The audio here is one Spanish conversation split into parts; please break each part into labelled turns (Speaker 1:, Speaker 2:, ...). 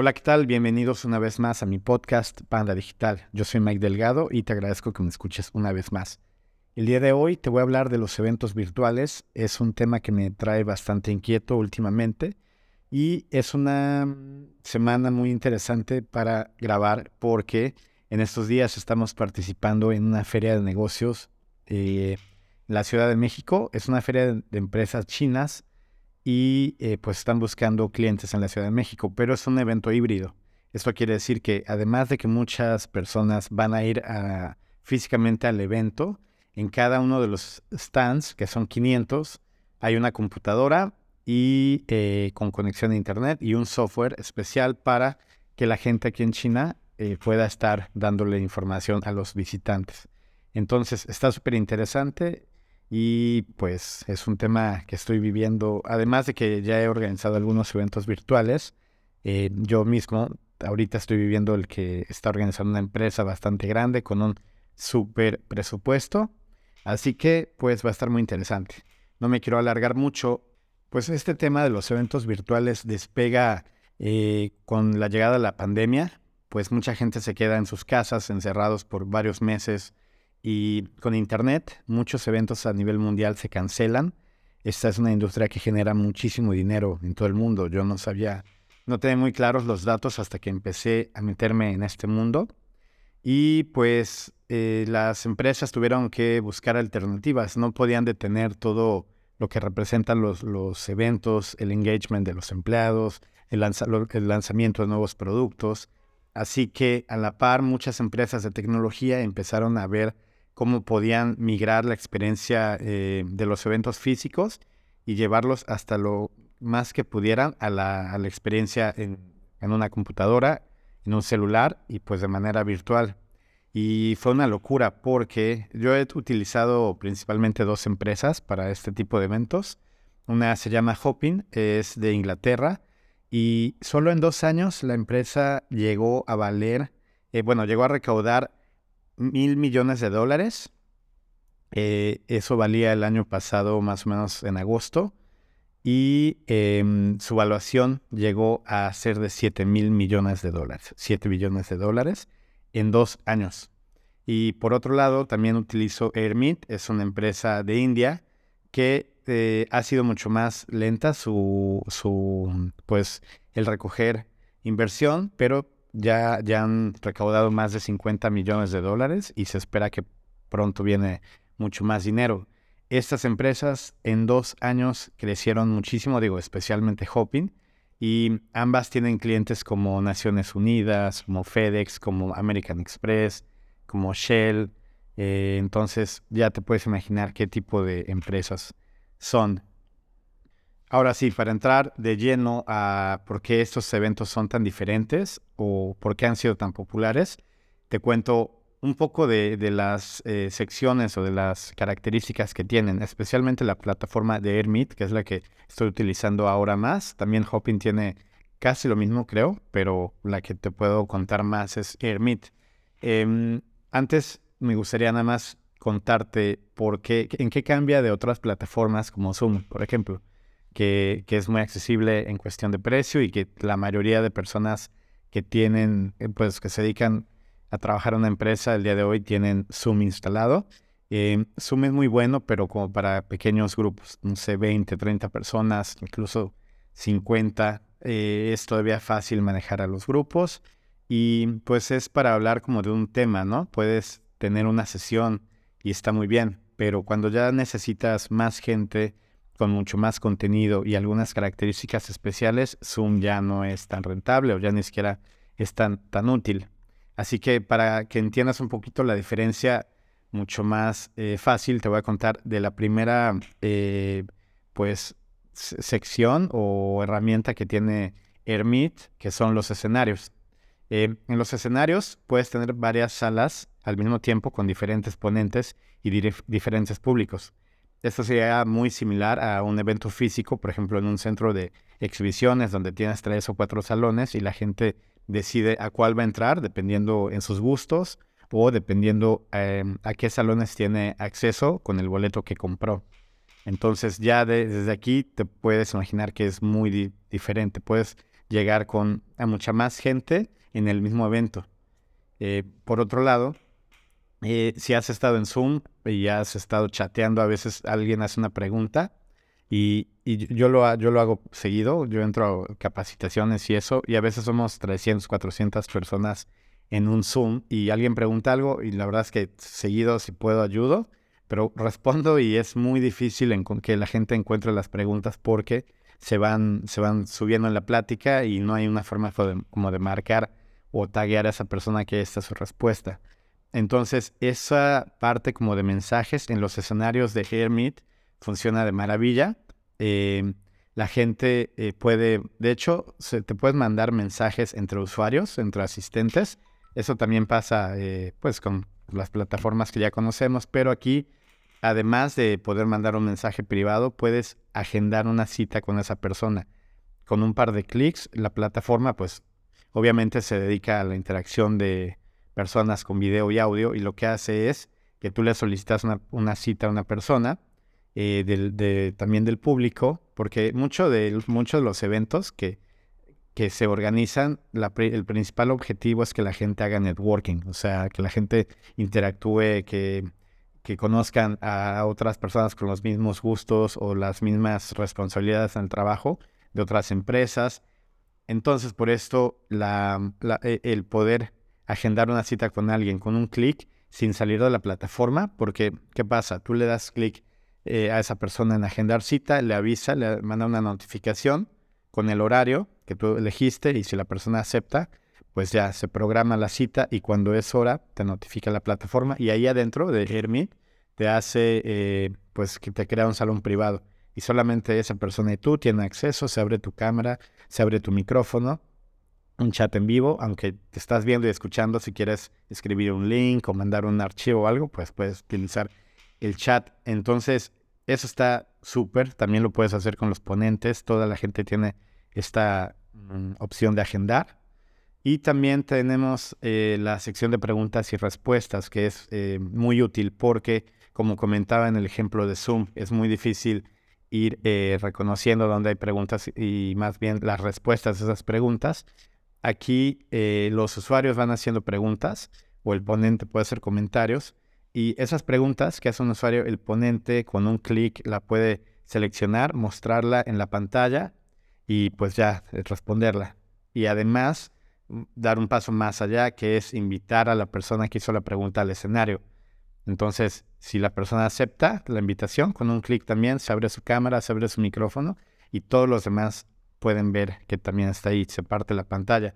Speaker 1: Hola, ¿qué tal? Bienvenidos una vez más a mi podcast Panda Digital. Yo soy Mike Delgado y te agradezco que me escuches una vez más. El día de hoy te voy a hablar de los eventos virtuales. Es un tema que me trae bastante inquieto últimamente y es una semana muy interesante para grabar porque en estos días estamos participando en una feria de negocios eh, en la Ciudad de México. Es una feria de, de empresas chinas y eh, pues están buscando clientes en la Ciudad de México, pero es un evento híbrido. Esto quiere decir que además de que muchas personas van a ir físicamente al evento, en cada uno de los stands, que son 500, hay una computadora y eh, con conexión a internet y un software especial para que la gente aquí en China eh, pueda estar dándole información a los visitantes. Entonces está súper interesante y pues es un tema que estoy viviendo, además de que ya he organizado algunos eventos virtuales, eh, yo mismo ahorita estoy viviendo el que está organizando una empresa bastante grande con un súper presupuesto, así que pues va a estar muy interesante. No me quiero alargar mucho, pues este tema de los eventos virtuales despega eh, con la llegada de la pandemia, pues mucha gente se queda en sus casas encerrados por varios meses y con Internet, muchos eventos a nivel mundial se cancelan. Esta es una industria que genera muchísimo dinero en todo el mundo. Yo no sabía, no tenía muy claros los datos hasta que empecé a meterme en este mundo. Y pues eh, las empresas tuvieron que buscar alternativas. No podían detener todo lo que representan los, eventos, el engagement de los empleados, el lanzamiento de nuevos productos. Así que a la par muchas empresas de tecnología empezaron a ver cómo podían migrar la experiencia eh, de los eventos físicos y llevarlos hasta lo más que pudieran a la, experiencia en, una computadora, en un celular y pues de manera virtual. Y fue una locura porque yo he utilizado principalmente dos empresas para este tipo de eventos. Una se llama Hopin, es de Inglaterra, y solo en dos años la empresa llegó a valer, eh, bueno, llegó a recaudar mil millones de dólares. Eh, eso valía el año pasado más o menos en agosto. Y em, su valuación llegó a ser de 7 mil millones de dólares. 7 billones de dólares en dos años. Y por otro lado, también utilizo Airmeet, es una empresa de India que eh, ha sido mucho más lenta su, su, pues, el recoger inversión, pero ya, ya han recaudado más de 50 millones de dólares y se espera que pronto viene mucho más dinero. Estas empresas en dos años crecieron muchísimo, digo, especialmente Hopin, y ambas tienen clientes como Naciones Unidas, como FedEx, como American Express, como Shell. Eh, entonces ya te puedes imaginar qué tipo de empresas son. Ahora sí, para entrar de lleno a por qué estos eventos son tan diferentes o por qué han sido tan populares, te cuento un poco de, las eh, secciones o de las características que tienen, especialmente la plataforma de AirMeet, que es la que estoy utilizando ahora más. También Hopin tiene casi lo mismo, creo, pero la que te puedo contar más es AirMeet. Em, antes me gustaría nada más contarte por qué, en qué cambia de otras plataformas como Zoom, por ejemplo que, es muy accesible en cuestión de precio y que la mayoría de personas que tienen, eh, pues que se dedican a trabajar en una empresa el día de hoy tienen Zoom instalado. Eh, Zoom es muy bueno, pero como para pequeños grupos, no sé, 20, 30 personas, incluso 50, eh, es todavía fácil manejar a los grupos y pues es para hablar como de un tema, ¿no? Puedes tener una sesión y está muy bien, pero cuando ya necesitas más gente, con mucho más contenido y algunas características especiales, Zoom ya no es tan rentable o ya ni siquiera es tan, tan útil. Así que para que entiendas un poquito la diferencia mucho más eh, fácil, te voy a contar de la primera eh, pues sección o herramienta que tiene Hermit, que son los escenarios. Eh, en los escenarios puedes tener varias salas al mismo tiempo con diferentes ponentes y diferentes públicos. Esto sería muy similar a un evento físico, por ejemplo, en un centro de exhibiciones donde tienes tres o cuatro salones y la gente decide a cuál va a entrar dependiendo en sus gustos o dependiendo em, a qué salones tiene acceso con el boleto que compró. Entonces ya desde aquí te puedes imaginar que es muy diferente. Puedes llegar con a mucha más gente en el mismo evento. Eh, por otro lado, eh, si has estado en Zoom y has estado chateando, a veces alguien hace una pregunta y, yo, lo, hago seguido, yo entro a capacitaciones y eso, y a veces somos 300, 400 personas en un Zoom y alguien pregunta algo y la verdad es que seguido si puedo ayudo, pero respondo y es muy difícil en que la gente encuentre las preguntas porque se van, subiendo en la plática y no hay una forma como de marcar o taguear a esa persona que esta es su respuesta. Entonces, esa parte como de mensajes en los escenarios de Hermit funciona de maravilla. Eh, la gente eh, puede, de hecho, se, te puedes mandar mensajes entre usuarios, entre asistentes. Eso también pasa eh, pues con las plataformas que ya conocemos, pero aquí, además de poder mandar un mensaje privado, puedes agendar una cita con esa persona. Con un par de clics, la plataforma pues obviamente se dedica a la interacción de personas con video y audio y lo que hace es que tú le solicitas una, cita a una persona, eh, también del público, porque mucho de, muchos de los eventos que, que se organizan, el principal objetivo es que la gente haga networking, o sea, que la gente interactúe, que, que conozcan a otras personas con los mismos gustos o las mismas responsabilidades en el trabajo de otras empresas. Entonces, por esto, e, el poder agendar una cita con alguien con un clic sin salir de la plataforma, porque ¿qué pasa? Tú le das clic eh, a esa persona en agendar cita, le avisa, le manda una notificación con el horario que tú elegiste y si la persona acepta, pues ya se programa la cita y cuando es hora te notifica la plataforma y ahí adentro de Hermit te hace, eh, pues que te crea un salón privado y solamente esa persona y tú tienen acceso, se abre tu cámara, se abre tu micrófono, un chat en vivo, aunque te estás viendo y escuchando, si quieres escribir un link o mandar un archivo o algo, pues puedes utilizar el chat. Entonces, eso está súper, también lo puedes hacer con los ponentes, toda la gente tiene esta mm, opción de agendar. Y también tenemos eh, la sección de preguntas y respuestas, que es eh, muy útil porque, como comentaba en el ejemplo de Zoom, es muy difícil ir eh, reconociendo dónde hay preguntas y más bien las respuestas a esas preguntas. Aquí eh, los usuarios van haciendo preguntas o el ponente puede hacer comentarios y esas preguntas que hace un usuario, el ponente con un clic la puede seleccionar, mostrarla en la pantalla y pues ya eh, responderla. Y además mm, dar un paso más allá que es invitar a la persona que hizo la pregunta al escenario. Entonces, si la persona acepta la invitación, con un clic también se abre su cámara, se abre su micrófono y todos los demás pueden ver que también está ahí, se parte la pantalla.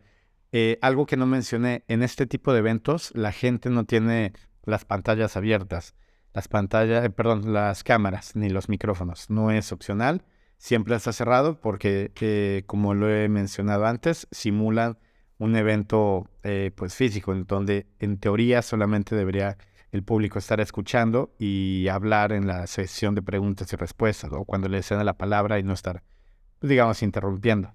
Speaker 1: Eh, algo que no mencioné, en este tipo de eventos la gente no tiene las pantallas abiertas, las pantallas, eh, perdón, las cámaras ni los micrófonos. No es opcional, siempre está cerrado porque, eh, como lo he mencionado antes, simulan un evento pues físico, en donde en teoría solamente debería el público estar escuchando y hablar en la sesión de preguntas y respuestas o cuando le den la palabra y no estar, digamos, interrumpiendo.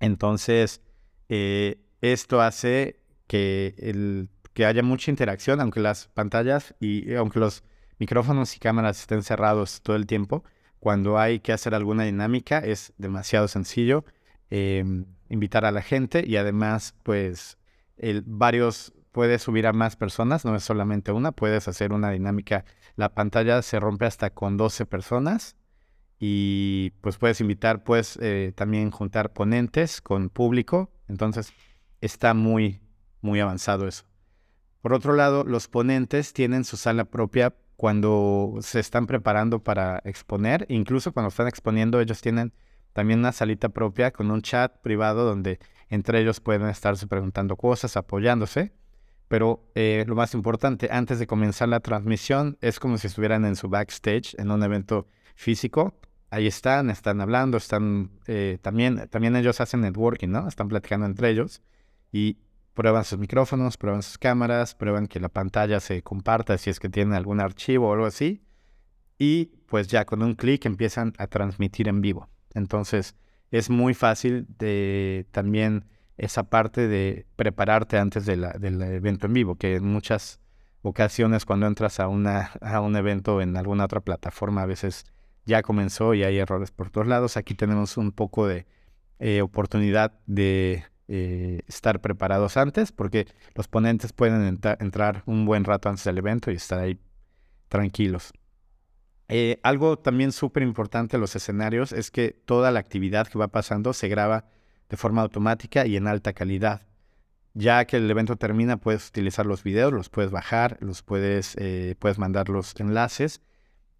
Speaker 1: Entonces, eh, esto hace que, el, que haya mucha interacción, aunque las pantallas y aunque los micrófonos y cámaras estén cerrados todo el tiempo, cuando hay que hacer alguna dinámica es demasiado sencillo em, invitar a la gente y además, pues, el, varios puedes subir a más personas, no es solamente una, puedes hacer una dinámica. La pantalla se rompe hasta con 12 personas y pues puedes invitar, puedes eh, también juntar ponentes con público. Entonces está muy, muy avanzado eso. Por otro lado, los ponentes tienen su sala propia cuando se están preparando para exponer. Incluso cuando están exponiendo, ellos tienen también una salita propia con un chat privado donde entre ellos pueden estarse preguntando cosas, apoyándose. Pero eh, lo más importante, antes de comenzar la transmisión, es como si estuvieran en su backstage, en un evento físico. Ahí están, están hablando, están eh, también, también ellos hacen networking, ¿no? Están platicando entre ellos y prueban sus micrófonos, prueban sus cámaras, prueban que la pantalla se comparta si es que tienen algún archivo o algo así. Y pues ya con un clic empiezan a transmitir en vivo. Entonces es muy fácil de también esa parte de prepararte antes del evento en vivo, que en muchas ocasiones cuando entras a, una, a un evento en alguna otra plataforma a veces ya comenzó y hay errores por todos lados. Aquí tenemos un poco de eh, oportunidad de eh, estar preparados antes, porque los ponentes pueden entrar un buen rato antes del evento y estar ahí tranquilos. Eh, algo también súper importante en los escenarios es que toda la actividad que va pasando se graba de forma automática y en alta calidad. Ya que el evento termina, puedes utilizar los videos, los puedes bajar, los puedes, puedes mandar los enlaces.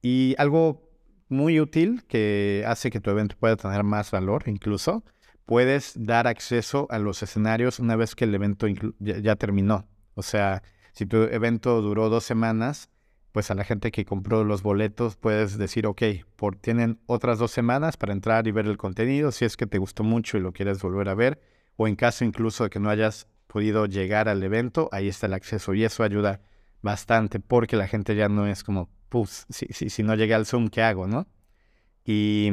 Speaker 1: Y algo muy útil que hace que tu evento pueda tener más valor incluso, puedes dar acceso a los escenarios una vez que el evento ya terminó. O sea, si tu evento duró dos semanas, pues a la gente que compró los boletos puedes decir, ok, por, tienen otras dos semanas para entrar y ver el contenido, si es que te gustó mucho y lo quieres volver a ver, o en caso incluso de que no hayas podido llegar al evento, ahí está el acceso y eso ayuda bastante porque la gente ya no es como, pues, si, si, si no llegué al Zoom, ¿qué hago, no? Y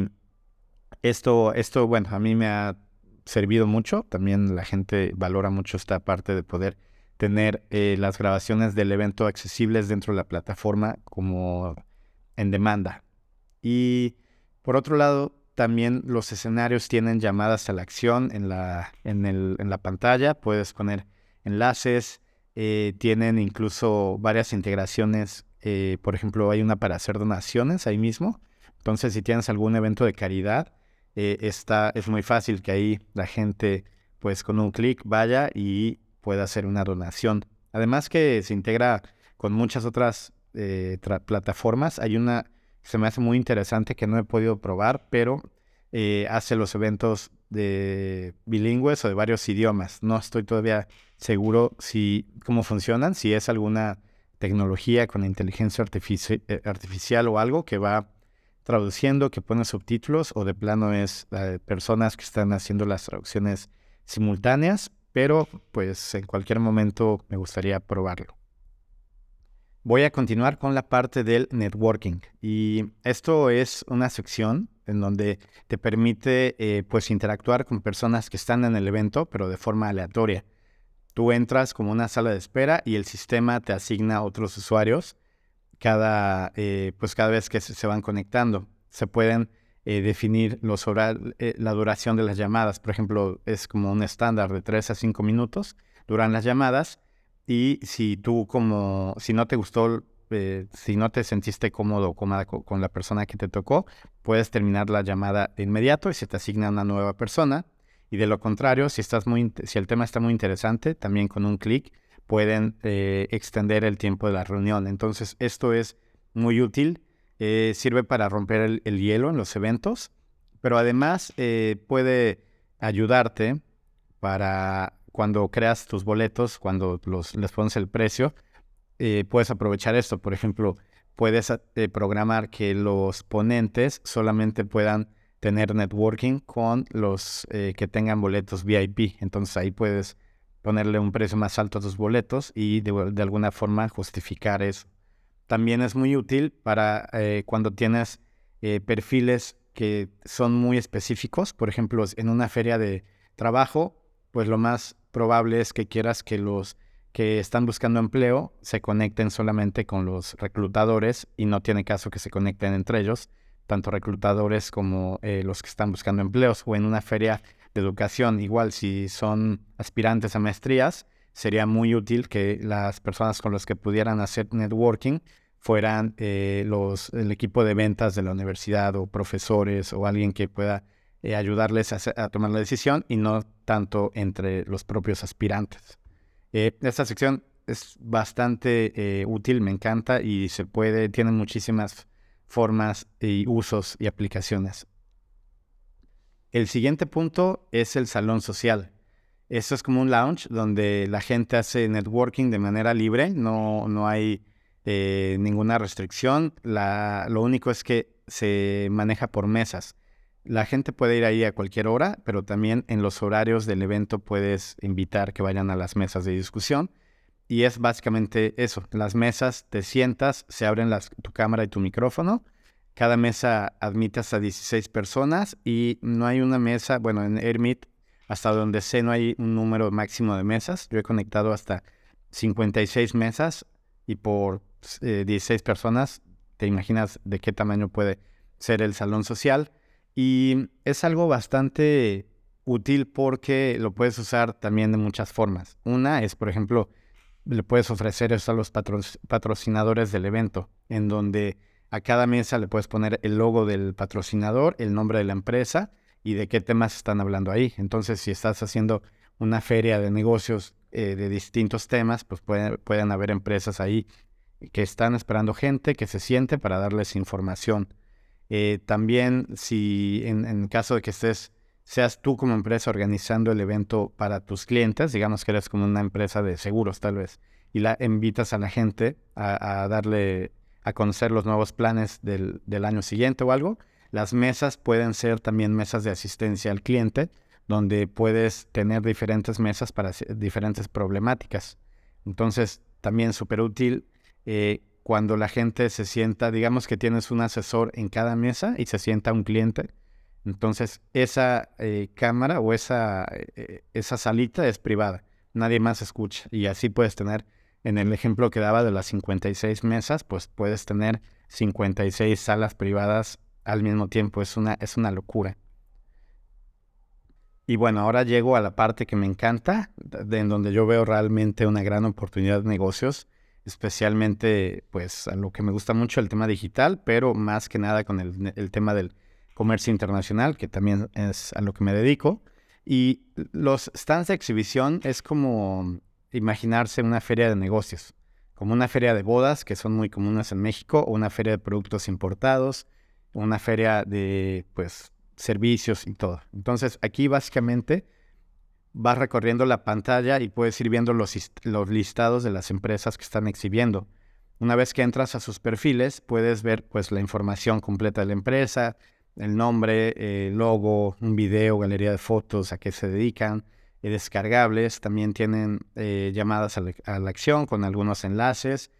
Speaker 1: esto, esto, bueno, a mí me ha servido mucho, también la gente valora mucho esta parte de poder tener eh, las grabaciones del evento accesibles dentro de la plataforma como en demanda. Y por otro lado, también los escenarios tienen llamadas a la acción en la, en el, en la pantalla. Puedes poner enlaces, eh, tienen incluso varias integraciones. Eh, por ejemplo, hay una para hacer donaciones ahí mismo. Entonces, si tienes algún evento de caridad, está, es muy fácil que ahí la gente, pues con un clic, vaya y puede hacer una donación. Además que se integra con muchas otras eh, plataformas. Hay una que se me hace muy interesante que no he podido probar, pero eh, hace los eventos de bilingües o de varios idiomas. No estoy todavía seguro si cómo funcionan, si es alguna tecnología con inteligencia eh, artificial o algo que va traduciendo, que pone subtítulos, o de plano es personas que están haciendo las traducciones simultáneas, pero pues en cualquier momento me gustaría probarlo. Voy a continuar con la parte del networking y esto es una sección en donde te permite eh, pues interactuar con personas que están en el evento pero de forma aleatoria. Tú entras como una sala de espera y el sistema te asigna otros usuarios cada, eh, pues cada vez que se van conectando. Se pueden eh, definir los eh, la duración de las llamadas. Por ejemplo, es como un estándar de 3 a 5 minutos duran las llamadas y si tú como, si no te gustó, eh, si no te sentiste cómodo o cómoda con, la persona que te tocó, puedes terminar la llamada de inmediato y se te asigna una nueva persona. Y de lo contrario, si, estás muy, si el tema está muy interesante, también con un clic pueden extender el tiempo de la reunión. Entonces, esto es muy útil eh, sirve para romper el, hielo en los eventos, pero además eh, puede ayudarte para cuando creas tus boletos, cuando los, les pones el precio, eh, puedes aprovechar esto. Por ejemplo, puedes programar que los ponentes solamente puedan tener networking con los que tengan boletos VIP. Entonces ahí puedes ponerle un precio más alto a tus boletos y de alguna forma justificar eso también es muy útil para eh, cuando tienes eh, perfiles que son muy específicos. Por ejemplo, en una feria de trabajo, pues lo más probable es que quieras que los que están buscando empleo se conecten solamente con los reclutadores y no tiene caso que se conecten entre ellos, tanto reclutadores como eh, los que están buscando empleos. O en una feria de educación, igual si son aspirantes a maestrías, sería muy útil que las personas con las que pudieran hacer networking fueran eh, los, el equipo de ventas de la universidad o profesores o alguien que pueda eh, ayudarles a, tomar la decisión y no tanto entre los propios aspirantes. Esta sección es bastante útil, me encanta y se puede, tiene muchísimas formas y usos y aplicaciones. El siguiente punto es el salón social. Esto es como un lounge donde la gente hace networking de manera libre, no, no hay eh, ninguna restricción. lo único es que se maneja por mesas. La gente puede ir ahí a cualquier hora, pero también en los horarios del evento puedes invitar que vayan a las mesas de discusión. Y es básicamente eso. Las mesas te sientas, se abren tu cámara y tu micrófono. Cada mesa admite hasta 16 personas y no hay una mesa, bueno, en Airmeet hasta donde sé no hay un número máximo de mesas. Yo he conectado hasta 56 mesas y por 16 eh, personas, te imaginas de qué tamaño puede ser el salón social. Y es algo bastante útil porque lo puedes usar también de muchas formas. Una es, por ejemplo, le puedes ofrecer eso a los patrocinadores del evento, en donde a cada mesa le puedes poner el logo del patrocinador, el nombre de la empresa y de qué temas están hablando ahí. Entonces, si estás haciendo una feria de negocios eh, de distintos temas, pues pueden, haber empresas ahí que están esperando gente que se siente para darles información. Eh, también si en, en caso de que estés seas tú como empresa organizando el evento para tus clientes, digamos que eres como una empresa de seguros tal vez, y la invitas a la gente a, darle a conocer los nuevos planes del, año siguiente o algo, las mesas pueden ser también mesas de asistencia al cliente, donde puedes tener diferentes mesas para diferentes problemáticas. Entonces, también súper útil eh, cuando la gente se sienta, digamos que tienes un asesor en cada mesa y se sienta un cliente, entonces, esa eh, cámara o esa, eh, esa salita es privada. Nadie más escucha. Y así puedes tener, en el ejemplo que daba de las 56 mesas, pues puedes tener 56 salas privadas al mismo tiempo. Es una, es una locura. Y bueno, ahora llego a la parte que me encanta, en donde yo veo realmente una gran oportunidad de negocios, especialmente pues a lo que me gusta mucho el tema digital, pero más que nada con el tema del comercio internacional, que también es a lo que me dedico. Y los stands de exhibición es como imaginarse una feria de negocios, como una feria de bodas, que son muy comunes en México, o una feria de productos importados, una feria de pues servicios y todo. Entonces aquí básicamente vas recorriendo la pantalla y puedes ir viendo los, los listados de las empresas que están exhibiendo. Una vez que entras a sus perfiles, puedes ver pues la información completa de la empresa, el nombre, el logo, un video, galería de fotos, a qué se dedican, eh, descargables, también tienen eh, llamadas a la, acción con algunos enlaces,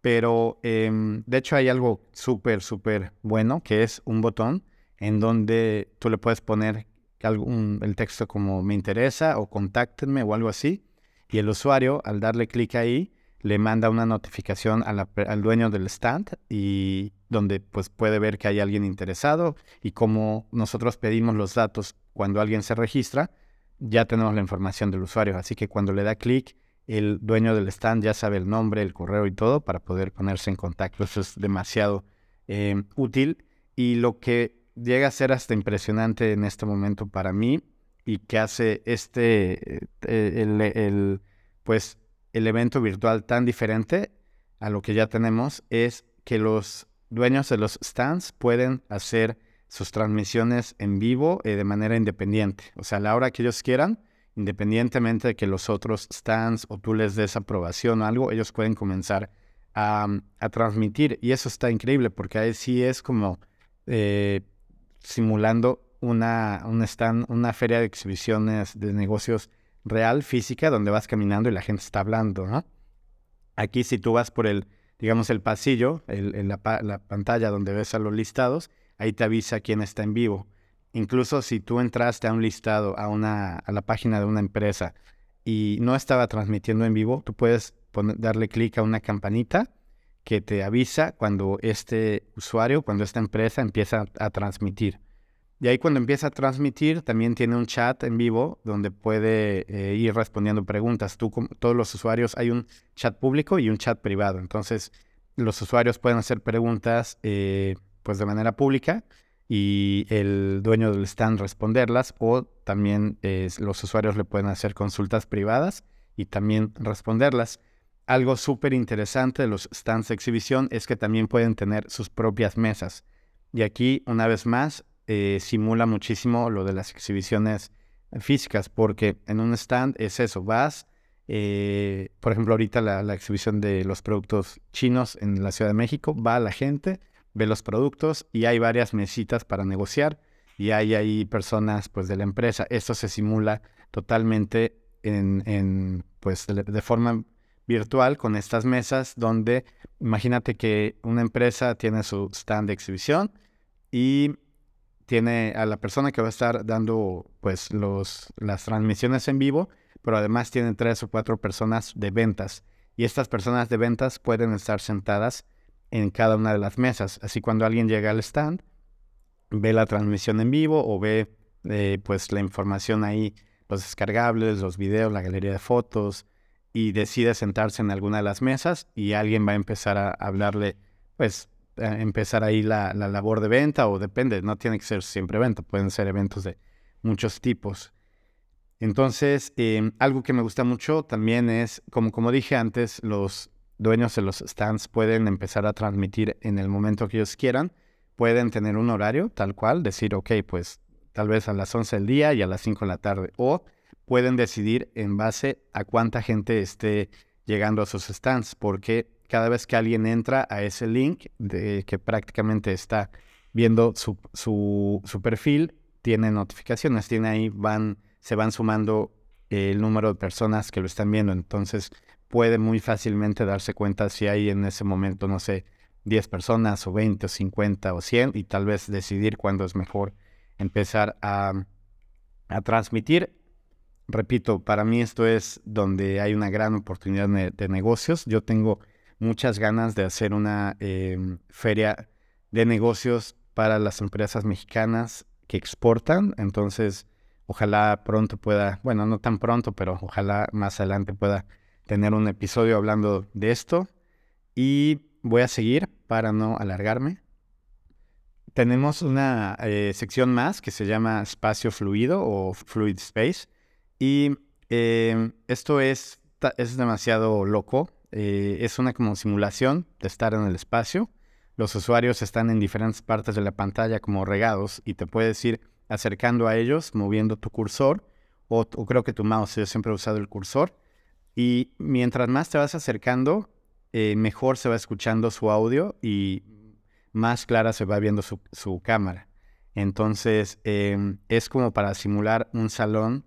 Speaker 1: pero em, de hecho hay algo súper, súper bueno que es un botón en donde tú le puedes poner algún, el texto como me interesa o contáctenme o algo así, y el usuario al darle clic ahí le manda una notificación al dueño del stand y donde pues puede ver que hay alguien interesado y como nosotros pedimos los datos cuando alguien se registra, ya tenemos la información del usuario. Así que cuando le da clic, el dueño del stand ya sabe el nombre, el correo y todo para poder ponerse en contacto. Eso es demasiado eh, útil y lo que llega a ser hasta impresionante en este momento para mí y que hace este, eh, el, el, pues el evento virtual tan diferente a lo que ya tenemos es que los dueños de los stands pueden hacer sus transmisiones en vivo eh, de manera independiente. O sea, a la hora que ellos quieran, independientemente de que los otros stands o tú les des aprobación o algo, ellos pueden comenzar a, transmitir. Y eso está increíble porque ahí sí es como eh, simulando una, un stand, una feria de exhibiciones de negocios real, física, donde vas caminando y la gente está hablando, ¿no? Aquí si tú vas por el, digamos, el pasillo, el, la, pantalla donde ves a los listados, ahí te avisa quién está en vivo. Incluso si tú entraste a un listado, a, una, a la página de una empresa y no estaba transmitiendo en vivo, tú puedes darle clic a una campanita que te avisa cuando este usuario, cuando esta empresa empieza a transmitir. Y ahí cuando empieza a transmitir, también tiene un chat en vivo donde puede eh, ir respondiendo preguntas. Tú, todos los usuarios, hay un chat público y un chat privado. Entonces, los usuarios pueden hacer preguntas eh, pues de manera pública y el dueño del stand responderlas o también los usuarios le pueden hacer consultas privadas y también responderlas. Algo súper interesante de los stands de exhibición es que también pueden tener sus propias mesas. Y aquí, una vez más, eh, simula muchísimo lo de las exhibiciones físicas, porque en un stand es eso, vas, eh, por ejemplo, ahorita la, exhibición de los productos chinos en la Ciudad de México, va la gente, ve los productos y hay varias mesitas para negociar y hay ahí personas pues de la empresa. Esto se simula totalmente en, pues de forma virtual con estas mesas donde imagínate que una empresa tiene su stand de exhibición y tiene a la persona que va a estar dando pues los, las transmisiones en vivo, pero además tiene tres o cuatro personas de ventas. Y estas personas de ventas pueden estar sentadas en cada una de las mesas. Así cuando alguien llega al stand, ve la transmisión en vivo o ve eh, pues la información ahí, los descargables, los videos, la galería de fotos, y decide sentarse en alguna de las mesas y alguien va a empezar a hablarle, pues empezar ahí la, la, labor de venta o depende, no tiene que ser siempre venta, pueden ser eventos de muchos tipos. Entonces, em, algo que me gusta mucho también es, como, como dije antes, los dueños de los stands pueden empezar a transmitir en el momento que ellos quieran, pueden tener un horario tal cual, decir, ok, pues tal vez a las 11 del día y a las 5 de la tarde, o pueden decidir en base a cuánta gente esté llegando a sus stands, porque cada vez que alguien entra a ese link de que prácticamente está viendo su, su, su perfil, tiene notificaciones, tiene ahí, van, se van sumando el número de personas que lo están viendo. Entonces puede muy fácilmente darse cuenta si hay en ese momento, no sé, 10 personas o 20 o 50 o 100 y tal vez decidir cuándo es mejor empezar a, a transmitir repito, para mí esto es donde hay una gran oportunidad de, negocios. Yo tengo muchas ganas de hacer una em, feria de negocios para las empresas mexicanas que exportan. Entonces, ojalá pronto pueda, bueno, no tan pronto, pero ojalá más adelante pueda tener un episodio hablando de esto. Y voy a seguir para no alargarme. Tenemos una eh, sección más que se llama espacio fluido o fluid space y em, esto es, es demasiado loco. Eh, es una como simulación de estar en el espacio. Los usuarios están en diferentes partes de la pantalla como regados y te puedes ir acercando a ellos moviendo tu cursor o, creo que tu mouse. Yo siempre he usado el cursor. Y mientras más te vas acercando, eh, mejor se va escuchando su audio y más clara se va viendo su, su cámara. Entonces em, es como para simular un salón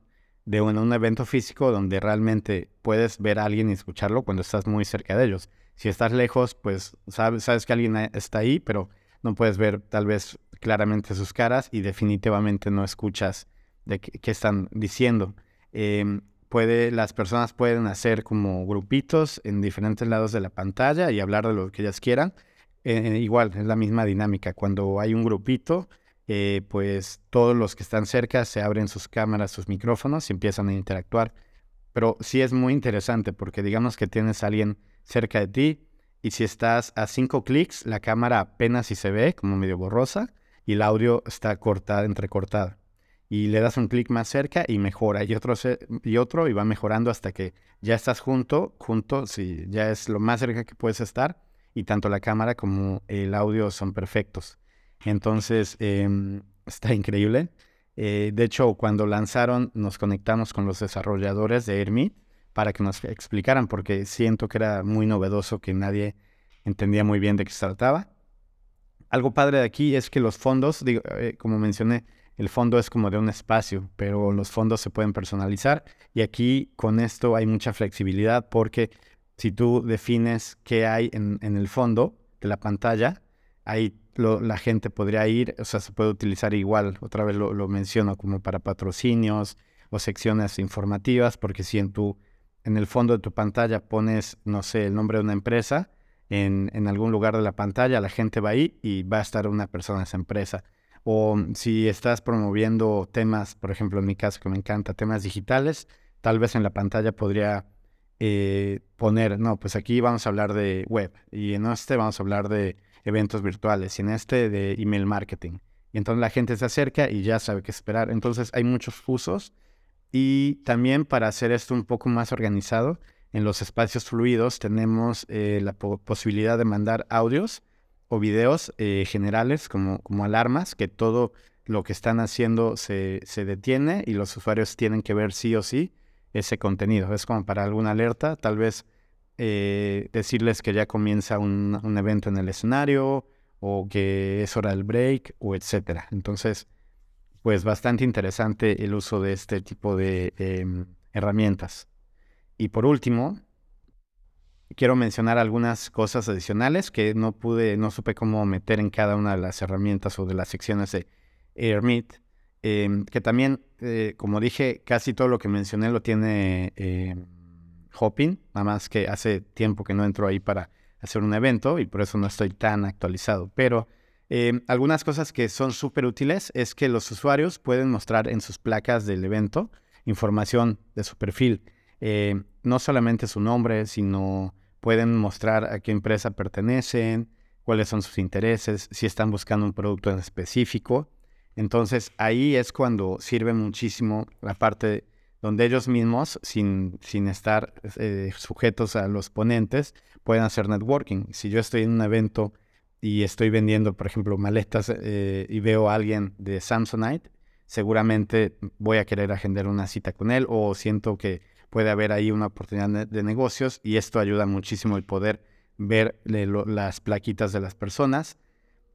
Speaker 1: de un, evento físico donde realmente puedes ver a alguien y escucharlo cuando estás muy cerca de ellos. Si estás lejos, pues sabes, sabes que alguien está ahí, pero no puedes ver tal vez claramente sus caras y definitivamente no escuchas de qué, están diciendo. Em, puede, las personas pueden hacer como grupitos en diferentes lados de la pantalla y hablar de lo que ellas quieran. Eh, igual, es la misma dinámica. Cuando hay un grupito, eh, pues todos los que están cerca se abren sus cámaras, sus micrófonos y empiezan a interactuar. Pero sí es muy interesante porque digamos que tienes a alguien cerca de ti y si estás a cinco clics, la cámara apenas si se ve, como medio borrosa, y el audio está cortado, entrecortado. Y le das un clic más cerca y mejora, y otro, y otro, y va mejorando hasta que ya estás junto, junto, si ya es lo más cerca que puedes estar, y tanto la cámara como el audio son perfectos. Entonces, em, está increíble. Eh, de hecho, cuando lanzaron, nos conectamos con los desarrolladores de Hermit para que nos explicaran, porque siento que era muy novedoso, que nadie entendía muy bien de qué se trataba. Algo padre de aquí es que los fondos, digo, eh, como mencioné, el fondo es como de un espacio, pero los fondos se pueden personalizar y aquí con esto hay mucha flexibilidad porque si tú defines qué hay en el fondo de la pantalla, ahí la gente podría ir, o sea, se puede utilizar igual, otra vez lo, menciono, como para patrocinios o secciones informativas, porque si en tu, en el fondo de tu pantalla pones, no sé, el nombre de una empresa, en, en algún lugar de la pantalla, la gente va ahí y va a estar una persona de esa empresa. O si estás promoviendo temas, por ejemplo, en mi caso que me encanta, temas digitales, tal vez en la pantalla podría eh, poner, no, pues aquí vamos a hablar de web y en este vamos a hablar de eventos virtuales y en este de email marketing. Y entonces la gente se acerca y ya sabe qué esperar. Entonces hay muchos usos y también para hacer esto un poco más organizado, en los espacios fluidos tenemos eh, la posibilidad de mandar audios o videos eh, generales como, como alarmas, que todo lo que están haciendo se, se detiene y los usuarios tienen que ver sí o sí ese contenido. Es como para alguna alerta, tal vez eh, decirles que ya comienza un, evento en el escenario o que es hora del break o etcétera. Entonces, pues bastante interesante el uso de este tipo de em, herramientas. Y por último, quiero mencionar algunas cosas adicionales que no pude, no supe cómo meter en cada una de las herramientas o de las secciones de AirMeet, em, que también, eh, como dije, casi todo lo que mencioné lo tiene em, Hopping, nada más que hace tiempo que no entro ahí para hacer un evento y por eso no estoy tan actualizado. Pero Em, algunas cosas que son súper útiles es que los usuarios pueden mostrar en sus placas del evento información de su perfil. Eh, no solamente su nombre, sino pueden mostrar a qué empresa pertenecen, cuáles son sus intereses, si están buscando un producto en específico. Entonces ahí es cuando sirve muchísimo la parte donde ellos mismos, sin, sin estar eh, sujetos a los ponentes, pueden hacer networking. Si yo estoy en un evento y estoy vendiendo, por ejemplo, maletas eh, y veo a alguien de Samsonite, seguramente voy a querer agendar una cita con él o siento que puede haber ahí una oportunidad de negocios y esto ayuda muchísimo el poder ver las plaquitas de las personas.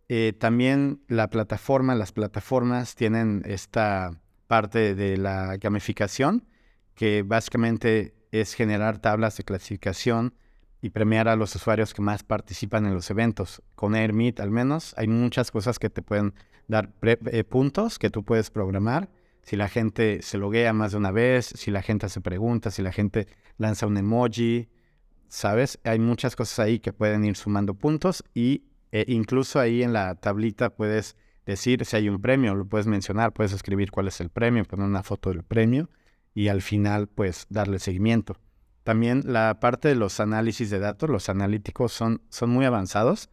Speaker 1: Eh, también la plataforma, las plataformas tienen esta parte de la gamificación que básicamente es generar tablas de clasificación y premiar a los usuarios que más participan en los eventos. Con AirMeet al menos hay muchas cosas que te pueden dar eh, puntos que tú puedes programar. Si la gente se loguea más de una vez, si la gente hace preguntas, si la gente lanza un emoji, ¿sabes? Hay muchas cosas ahí que pueden ir sumando puntos y e incluso ahí en la tablita puedes decir si hay un premio, lo puedes mencionar, puedes escribir cuál es el premio, poner una foto del premio y al final pues darle seguimiento. También la parte de los análisis de datos, los analíticos son, son muy avanzados.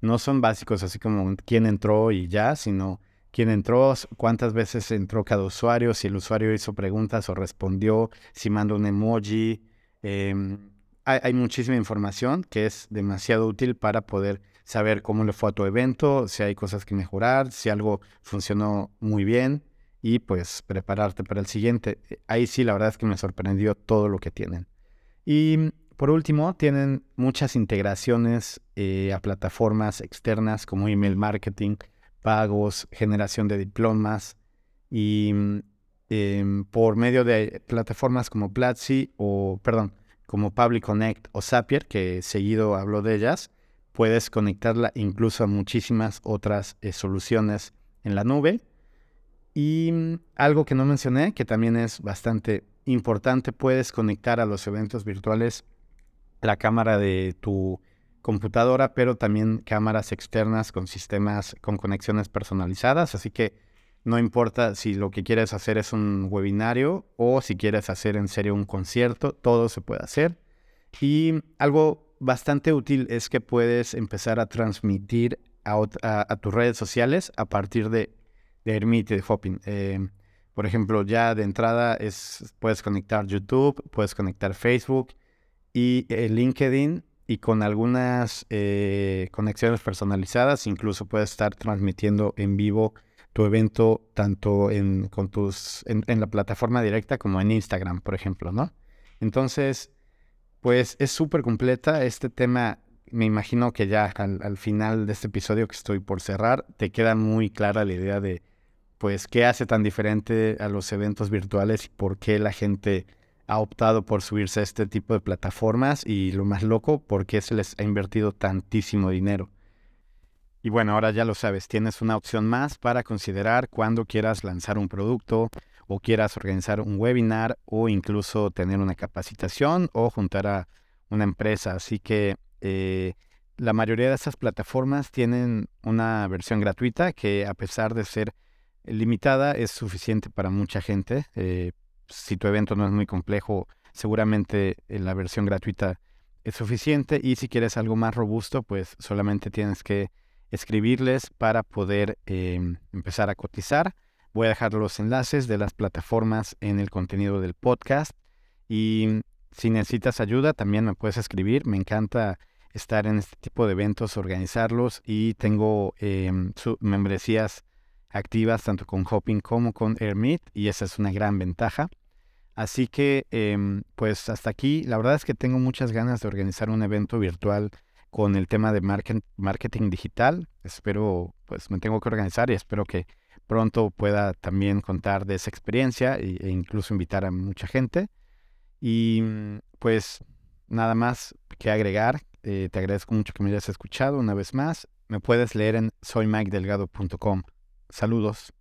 Speaker 1: No son básicos así como quién entró y ya, sino quién entró, cuántas veces entró cada usuario, si el usuario hizo preguntas o respondió, si mandó un emoji. Em, hay, hay, muchísima información que es demasiado útil para poder saber cómo le fue a tu evento, si hay cosas que mejorar, si algo funcionó muy bien y pues prepararte para el siguiente. Ahí sí, la verdad es que me sorprendió todo lo que tienen. Y por último, tienen muchas integraciones eh, a plataformas externas como email marketing, pagos, generación de diplomas y em, por medio de plataformas como Platzi o, perdón, como Public Connect o Zapier, que seguido hablo de ellas, puedes conectarla incluso a muchísimas otras eh, soluciones en la nube. Y algo que no mencioné, que también es bastante importante, puedes conectar a los eventos virtuales la cámara de tu computadora, pero también cámaras externas con sistemas con conexiones personalizadas. Así que no importa si lo que quieres hacer es un webinario o si quieres hacer en serio un concierto, todo se puede hacer. Y algo bastante útil es que puedes empezar a transmitir a, tus redes sociales a partir de, de Hermite, de Hopping. Eh, por ejemplo, ya de entrada es, puedes conectar YouTube, puedes conectar Facebook y eh, LinkedIn y con algunas eh, conexiones personalizadas incluso puedes estar transmitiendo en vivo tu evento tanto en, con tus, en, la plataforma directa como en Instagram, por ejemplo, ¿no? Entonces, pues es súper completa. Este tema, me imagino que ya al final de este episodio que estoy por cerrar, te queda muy clara la idea de pues, ¿qué hace tan diferente a los eventos virtuales y por qué la gente ha optado por subirse a este tipo de plataformas? Y lo más loco, ¿por qué se les ha invertido tantísimo dinero? Y bueno, ahora ya lo sabes, tienes una opción más para considerar cuando quieras lanzar un producto o quieras organizar un webinar o incluso tener una capacitación o juntar a una empresa. Así que eh, la mayoría de estas plataformas tienen una versión gratuita que a pesar de ser limitada es suficiente para mucha gente. Eh, si tu evento no es muy complejo, seguramente eh, la versión gratuita es suficiente y si quieres algo más robusto, pues solamente tienes que escribirles para poder em, empezar a cotizar. Voy a dejar los enlaces de las plataformas en el contenido del podcast y si necesitas ayuda también me puedes escribir. Me encanta estar en este tipo de eventos, organizarlos y tengo em, membresías activas tanto con Hopping como con AirMeet y esa es una gran ventaja. Así que, em, pues hasta aquí, la verdad es que tengo muchas ganas de organizar un evento virtual con el tema de marketing digital. Espero, pues me tengo que organizar y espero que pronto pueda también contar de esa experiencia e, incluso invitar a mucha gente. Y pues nada más que agregar. Eh, te agradezco mucho que me hayas escuchado una vez más. Me puedes leer en soymikedelgado.com. Saludos.